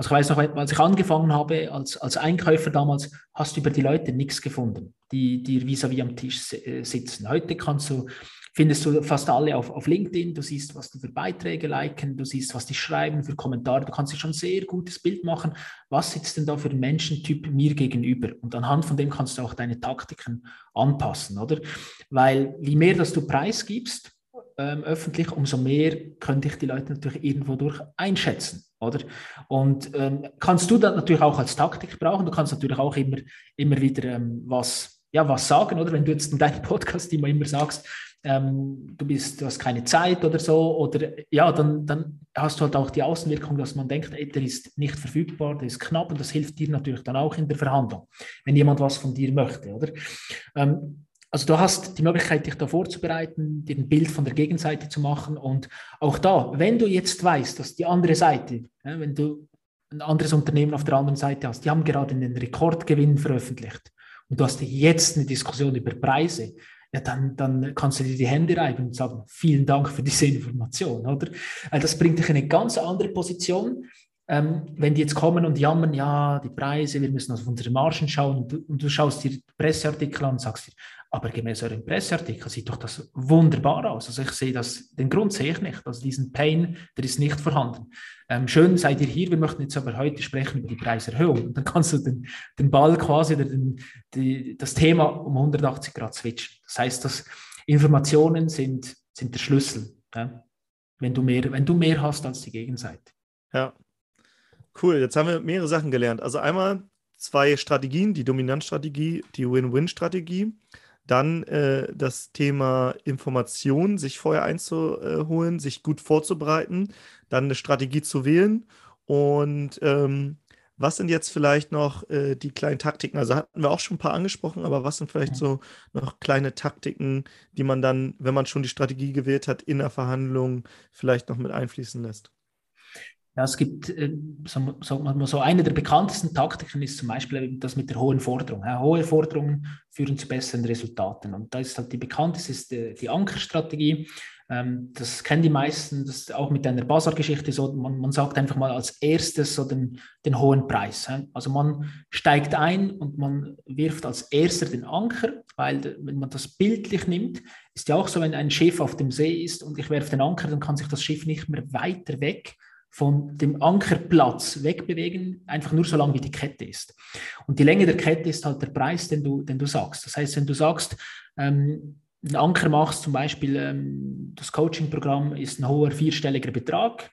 also ich weiß noch, als ich angefangen habe als, als Einkäufer damals, hast du über die Leute nichts gefunden, die, die vis-à-vis -vis am Tisch äh, sitzen. Heute kannst du findest du fast alle auf, auf LinkedIn. Du siehst, was die für Beiträge liken, du siehst, was die schreiben für Kommentare. Du kannst dir schon ein sehr gutes Bild machen. Was sitzt denn da für ein Menschentyp mir gegenüber? Und anhand von dem kannst du auch deine Taktiken anpassen, oder? Weil je mehr, dass du preisgibst, ähm, öffentlich, umso mehr können dich die Leute natürlich irgendwo durch einschätzen, oder? Und ähm, kannst du das natürlich auch als Taktik brauchen. Du kannst natürlich auch immer, immer wieder ähm, was ja, was sagen, oder? Wenn du jetzt in deinem Podcast immer, immer sagst, ähm, du bist, du hast keine Zeit oder so, oder ja, dann, dann hast du halt auch die Außenwirkung, dass man denkt, ey, der ist nicht verfügbar, der ist knapp und das hilft dir natürlich dann auch in der Verhandlung, wenn jemand was von dir möchte, oder? Ähm, also du hast die Möglichkeit, dich da vorzubereiten, dir ein Bild von der Gegenseite zu machen und auch da, wenn du jetzt weißt, dass die andere Seite, ja, wenn du ein anderes Unternehmen auf der anderen Seite hast, die haben gerade einen Rekordgewinn veröffentlicht und du hast jetzt eine Diskussion über Preise, ja, dann, dann kannst du dir die Hände reiben und sagen, vielen Dank für diese Information, oder? Das bringt dich in eine ganz andere Position. Ähm, wenn die jetzt kommen und jammern, ja, die Preise, wir müssen auf unsere Margen schauen und du, und du schaust dir Presseartikel an und sagst dir, aber gemäß eurem Presseartikel sieht doch das wunderbar aus. Also ich sehe das, den Grund sehe ich nicht. Also diesen Pain, der ist nicht vorhanden. Ähm, schön seid ihr hier, wir möchten jetzt aber heute sprechen über die Preiserhöhung. Und dann kannst du den, den Ball quasi den, die, das Thema um 180 Grad switchen. Das heißt, dass Informationen sind, sind der Schlüssel, ja? wenn, du mehr, wenn du mehr hast als die Gegenseite. Ja, cool. Jetzt haben wir mehrere Sachen gelernt. Also einmal zwei Strategien, die Dominanzstrategie, die Win-Win-Strategie. Dann äh, das Thema Information, sich vorher einzuholen, sich gut vorzubereiten, dann eine Strategie zu wählen. Und ähm, was sind jetzt vielleicht noch äh, die kleinen Taktiken? Also hatten wir auch schon ein paar angesprochen, aber was sind vielleicht so noch kleine Taktiken, die man dann, wenn man schon die Strategie gewählt hat, in der Verhandlung vielleicht noch mit einfließen lässt? Ja, es gibt, äh, so, so, so, eine der bekanntesten Taktiken ist zum Beispiel das mit der hohen Forderung. Ja, hohe Forderungen führen zu besseren Resultaten. Und da ist halt die bekannteste ist die, die Ankerstrategie. Ähm, das kennen die meisten, das ist auch mit einer Basar-Geschichte so. Man, man, sagt einfach mal als erstes so den, den hohen Preis. Ja. Also man steigt ein und man wirft als erster den Anker, weil wenn man das bildlich nimmt, ist ja auch so, wenn ein Schiff auf dem See ist und ich werfe den Anker, dann kann sich das Schiff nicht mehr weiter weg von dem Ankerplatz wegbewegen, einfach nur so lange wie die Kette ist. Und die Länge der Kette ist halt der Preis, den du, den du sagst. Das heißt, wenn du sagst, ähm, einen Anker machst, zum Beispiel ähm, das Coaching-Programm ist ein hoher vierstelliger Betrag,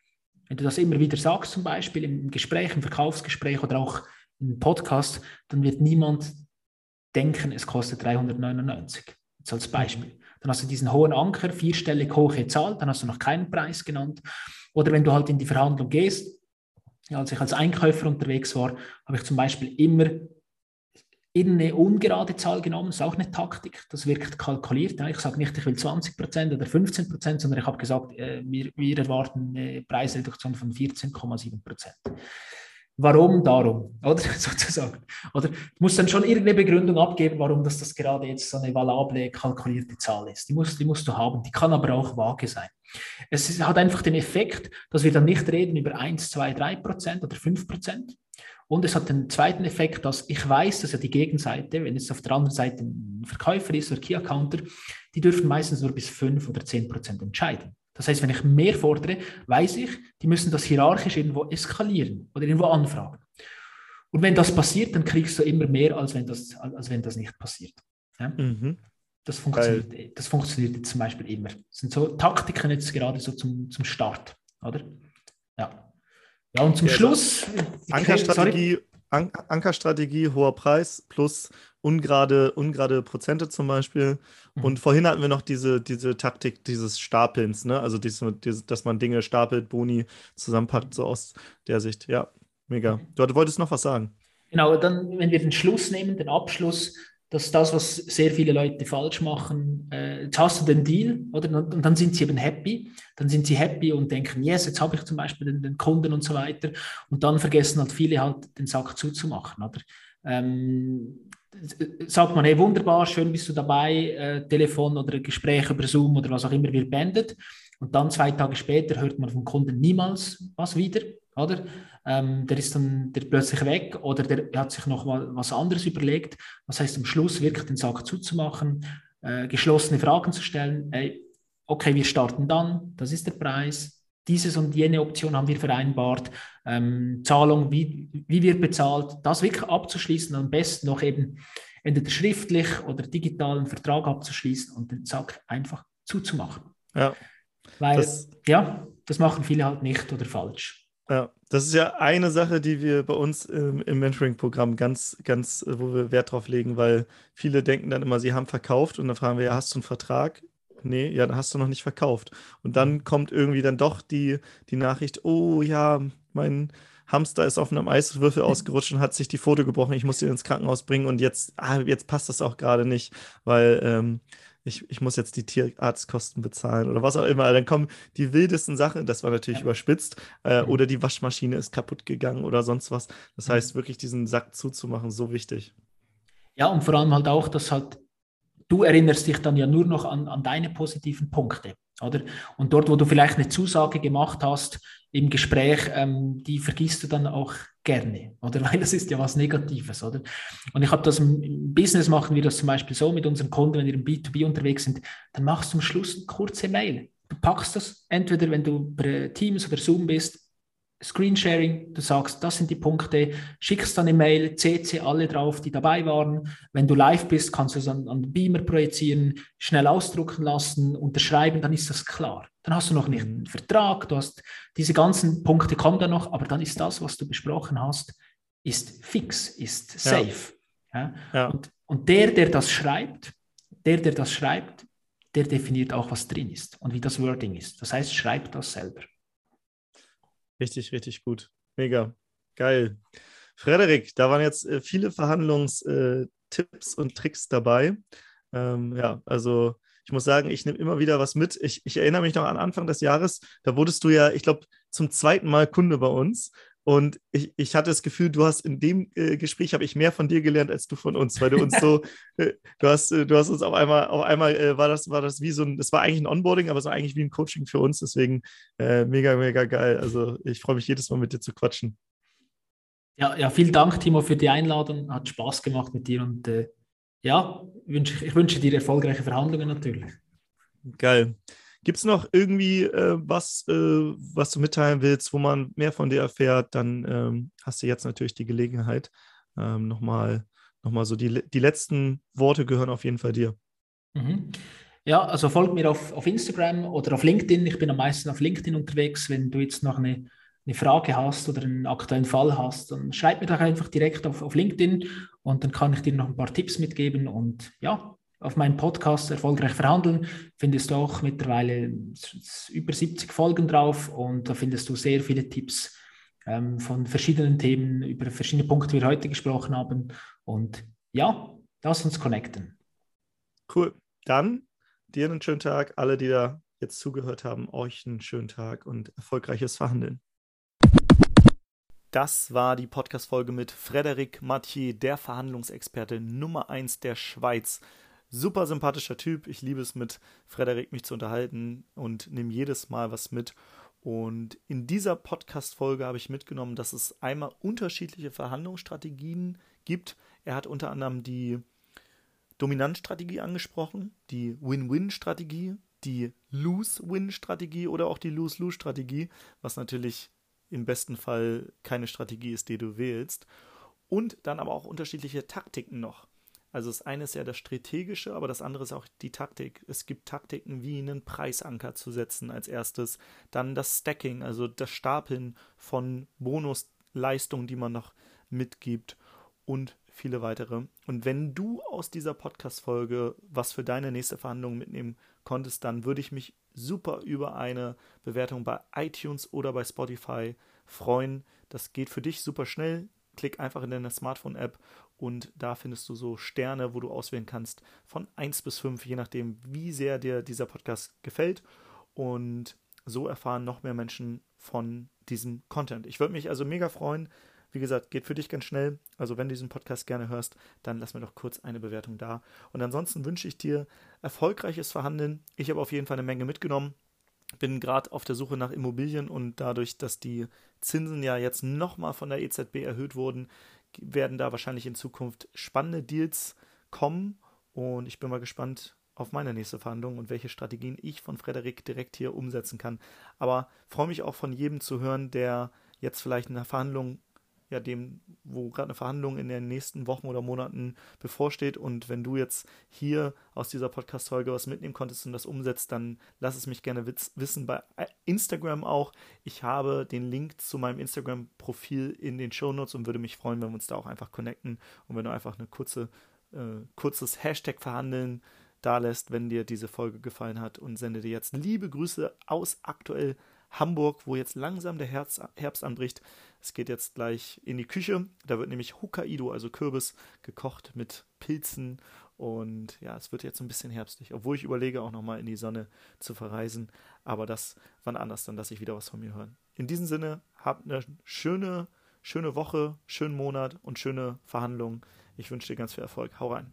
wenn du das immer wieder sagst, zum Beispiel im Gespräch, im Verkaufsgespräch oder auch im Podcast, dann wird niemand denken, es kostet 399. Jetzt als Beispiel. Dann hast du diesen hohen Anker, vierstellig hohe Zahl, dann hast du noch keinen Preis genannt. Oder wenn du halt in die Verhandlung gehst, als ich als Einkäufer unterwegs war, habe ich zum Beispiel immer eine ungerade Zahl genommen, das ist auch eine Taktik, das wirkt kalkuliert. Ich sage nicht, ich will 20% oder 15%, sondern ich habe gesagt, äh, wir, wir erwarten eine Preisreduktion von 14,7%. Warum darum, oder sozusagen. Oder du musst dann schon irgendeine Begründung abgeben, warum das, das gerade jetzt so eine valable, kalkulierte Zahl ist. Die musst, die musst du haben, die kann aber auch vage sein. Es hat einfach den Effekt, dass wir dann nicht reden über 1, 2, 3 Prozent oder 5 Prozent. Und es hat den zweiten Effekt, dass ich weiß, dass ja die Gegenseite, wenn es auf der anderen Seite ein Verkäufer ist oder Key-Accounter, die dürfen meistens nur bis 5 oder 10 Prozent entscheiden. Das heißt, wenn ich mehr fordere, weiß ich, die müssen das hierarchisch irgendwo eskalieren oder irgendwo anfragen. Und wenn das passiert, dann kriegst du immer mehr, als wenn das, als wenn das nicht passiert. Ja? Mhm. Das funktioniert, das funktioniert jetzt zum Beispiel immer. Das sind so Taktiken jetzt gerade so zum, zum Start, oder? Ja. Ja, und zum ja, Schluss. Ankerstrategie, An Ankerstrategie, hoher Preis plus ungerade, ungerade Prozente zum Beispiel. Mhm. Und vorhin hatten wir noch diese, diese Taktik dieses Stapelns, ne? Also, diese, diese, dass man Dinge stapelt, Boni zusammenpackt, so aus der Sicht. Ja, mega. Du, du wolltest noch was sagen. Genau, dann, wenn wir den Schluss nehmen, den Abschluss, dass das, was sehr viele Leute falsch machen, äh, jetzt hast du den Deal, oder? Und, und, dann sind sie eben happy. Dann sind sie happy und denken, yes, jetzt habe ich zum Beispiel den, den, Kunden und so weiter. Und dann vergessen halt viele halt den Sack zuzumachen, oder? Ähm, sagt man, hey, wunderbar, schön bist du dabei, äh, Telefon oder Gespräch über Zoom oder was auch immer wird beendet. Und dann zwei Tage später hört man vom Kunden niemals was wieder, oder? Ähm, der ist dann der plötzlich weg oder der hat sich noch was anderes überlegt. Das heißt, am Schluss wirklich den Sack zuzumachen, äh, geschlossene Fragen zu stellen. Ey, okay, wir starten dann, das ist der Preis. Dieses und jene Option haben wir vereinbart. Ähm, Zahlung, wie, wie wird bezahlt, das wirklich abzuschließen, am besten noch eben entweder schriftlich oder digitalen Vertrag abzuschließen und den Sack einfach zuzumachen. Ja. Weil, das, ja, das machen viele halt nicht oder falsch. Ja, das ist ja eine Sache, die wir bei uns im, im Mentoring-Programm ganz, ganz, wo wir Wert drauf legen, weil viele denken dann immer, sie haben verkauft und dann fragen wir, ja, hast du einen Vertrag? Nee, ja, dann hast du noch nicht verkauft. Und dann mhm. kommt irgendwie dann doch die, die Nachricht, oh ja, mein Hamster ist auf einem Eiswürfel ausgerutscht und hat sich die Foto gebrochen, ich muss ihn ins Krankenhaus bringen und jetzt, ah, jetzt passt das auch gerade nicht, weil ähm, ich, ich muss jetzt die Tierarztkosten bezahlen oder was auch immer. Dann kommen die wildesten Sachen, das war natürlich ja. überspitzt, äh, mhm. oder die Waschmaschine ist kaputt gegangen oder sonst was. Das mhm. heißt, wirklich diesen Sack zuzumachen, so wichtig. Ja, und vor allem halt auch, dass halt, du erinnerst dich dann ja nur noch an, an deine positiven Punkte. Oder? Und dort, wo du vielleicht eine Zusage gemacht hast im Gespräch, ähm, die vergisst du dann auch gerne, oder? Weil das ist ja was Negatives, oder? Und ich habe das im Business machen wir das zum Beispiel so mit unseren Kunden, wenn wir im B2B unterwegs sind, dann machst du am Schluss eine kurze Mail. Du packst das entweder, wenn du bei Teams oder Zoom bist, Screensharing, du sagst, das sind die Punkte, schickst dann eine Mail, CC alle drauf, die dabei waren. Wenn du live bist, kannst du es an, an den Beamer projizieren, schnell ausdrucken lassen, unterschreiben, dann ist das klar. Dann hast du noch nicht einen Vertrag, du hast diese ganzen Punkte kommen dann noch, aber dann ist das, was du besprochen hast, ist fix, ist safe. Ja. ja. Und, und der, der das schreibt, der, der das schreibt, der definiert auch, was drin ist und wie das Wording ist. Das heißt, schreibt das selber. Richtig, richtig gut. Mega. Geil. Frederik, da waren jetzt äh, viele Verhandlungstipps und Tricks dabei. Ähm, ja, also ich muss sagen, ich nehme immer wieder was mit. Ich, ich, erinnere mich noch an Anfang des Jahres, da wurdest du ja, ich glaube, zum zweiten Mal Kunde bei uns. Und ich, ich hatte das Gefühl, du hast in dem äh, Gespräch habe ich mehr von dir gelernt als du von uns, weil du uns so, äh, du hast, äh, du hast uns auf einmal, auf einmal äh, war das, war das wie so ein, das war eigentlich ein Onboarding, aber so eigentlich wie ein Coaching für uns. Deswegen äh, mega, mega geil. Also ich freue mich jedes Mal mit dir zu quatschen. Ja, ja, vielen Dank, Timo, für die Einladung. Hat Spaß gemacht mit dir und äh, ja, wünsch, ich wünsche dir erfolgreiche Verhandlungen natürlich. Geil. Gibt es noch irgendwie äh, was, äh, was du mitteilen willst, wo man mehr von dir erfährt? Dann ähm, hast du jetzt natürlich die Gelegenheit. Ähm, nochmal, nochmal so die, die letzten Worte gehören auf jeden Fall dir. Mhm. Ja, also folgt mir auf, auf Instagram oder auf LinkedIn. Ich bin am meisten auf LinkedIn unterwegs. Wenn du jetzt noch eine, eine Frage hast oder einen aktuellen Fall hast, dann schreib mir doch einfach direkt auf, auf LinkedIn und dann kann ich dir noch ein paar Tipps mitgeben. Und ja, auf meinem Podcast Erfolgreich verhandeln findest du auch mittlerweile über 70 Folgen drauf und da findest du sehr viele Tipps ähm, von verschiedenen Themen über verschiedene Punkte, die wir heute gesprochen haben. Und ja, lass uns connecten. Cool. Dann dir einen schönen Tag. Alle, die da jetzt zugehört haben, euch einen schönen Tag und erfolgreiches Verhandeln. Das war die Podcast-Folge mit Frederic Mathieu, der Verhandlungsexperte Nummer 1 der Schweiz super sympathischer Typ. Ich liebe es mit Frederik mich zu unterhalten und nehme jedes Mal was mit. Und in dieser Podcast-Folge habe ich mitgenommen, dass es einmal unterschiedliche Verhandlungsstrategien gibt. Er hat unter anderem die Dominanzstrategie angesprochen, die Win-Win-Strategie, die Lose-Win-Strategie oder auch die Lose-Lose-Strategie, was natürlich im besten Fall keine Strategie ist, die du wählst. Und dann aber auch unterschiedliche Taktiken noch. Also das eine ist ja das Strategische, aber das andere ist auch die Taktik. Es gibt Taktiken, wie einen Preisanker zu setzen als erstes. Dann das Stacking, also das Stapeln von Bonusleistungen, die man noch mitgibt und viele weitere. Und wenn du aus dieser Podcast-Folge was für deine nächste Verhandlung mitnehmen konntest, dann würde ich mich super über eine Bewertung bei iTunes oder bei Spotify freuen. Das geht für dich super schnell klick einfach in deine Smartphone-App und da findest du so Sterne, wo du auswählen kannst von 1 bis 5, je nachdem, wie sehr dir dieser Podcast gefällt. Und so erfahren noch mehr Menschen von diesem Content. Ich würde mich also mega freuen. Wie gesagt, geht für dich ganz schnell. Also wenn du diesen Podcast gerne hörst, dann lass mir doch kurz eine Bewertung da. Und ansonsten wünsche ich dir erfolgreiches Verhandeln. Ich habe auf jeden Fall eine Menge mitgenommen bin gerade auf der Suche nach Immobilien und dadurch, dass die Zinsen ja jetzt nochmal von der EZB erhöht wurden, werden da wahrscheinlich in Zukunft spannende Deals kommen und ich bin mal gespannt auf meine nächste Verhandlung und welche Strategien ich von Frederik direkt hier umsetzen kann. Aber freue mich auch von jedem zu hören, der jetzt vielleicht in einer Verhandlung ja dem, wo gerade eine Verhandlung in den nächsten Wochen oder Monaten bevorsteht. Und wenn du jetzt hier aus dieser Podcast-Folge was mitnehmen konntest und das umsetzt, dann lass es mich gerne wissen bei Instagram auch. Ich habe den Link zu meinem Instagram-Profil in den Show Notes und würde mich freuen, wenn wir uns da auch einfach connecten und wenn du einfach eine kurze, äh, kurzes Hashtag verhandeln da lässt, wenn dir diese Folge gefallen hat und sende dir jetzt liebe Grüße aus aktuell Hamburg, wo jetzt langsam der Herbst, Herbst anbricht. Es geht jetzt gleich in die Küche. Da wird nämlich Hokkaido, also Kürbis, gekocht mit Pilzen. Und ja, es wird jetzt ein bisschen herbstlich, obwohl ich überlege, auch nochmal in die Sonne zu verreisen. Aber das wann anders, dann lasse ich wieder was von mir hören. In diesem Sinne, habt eine schöne, schöne Woche, schönen Monat und schöne Verhandlungen. Ich wünsche dir ganz viel Erfolg. Hau rein.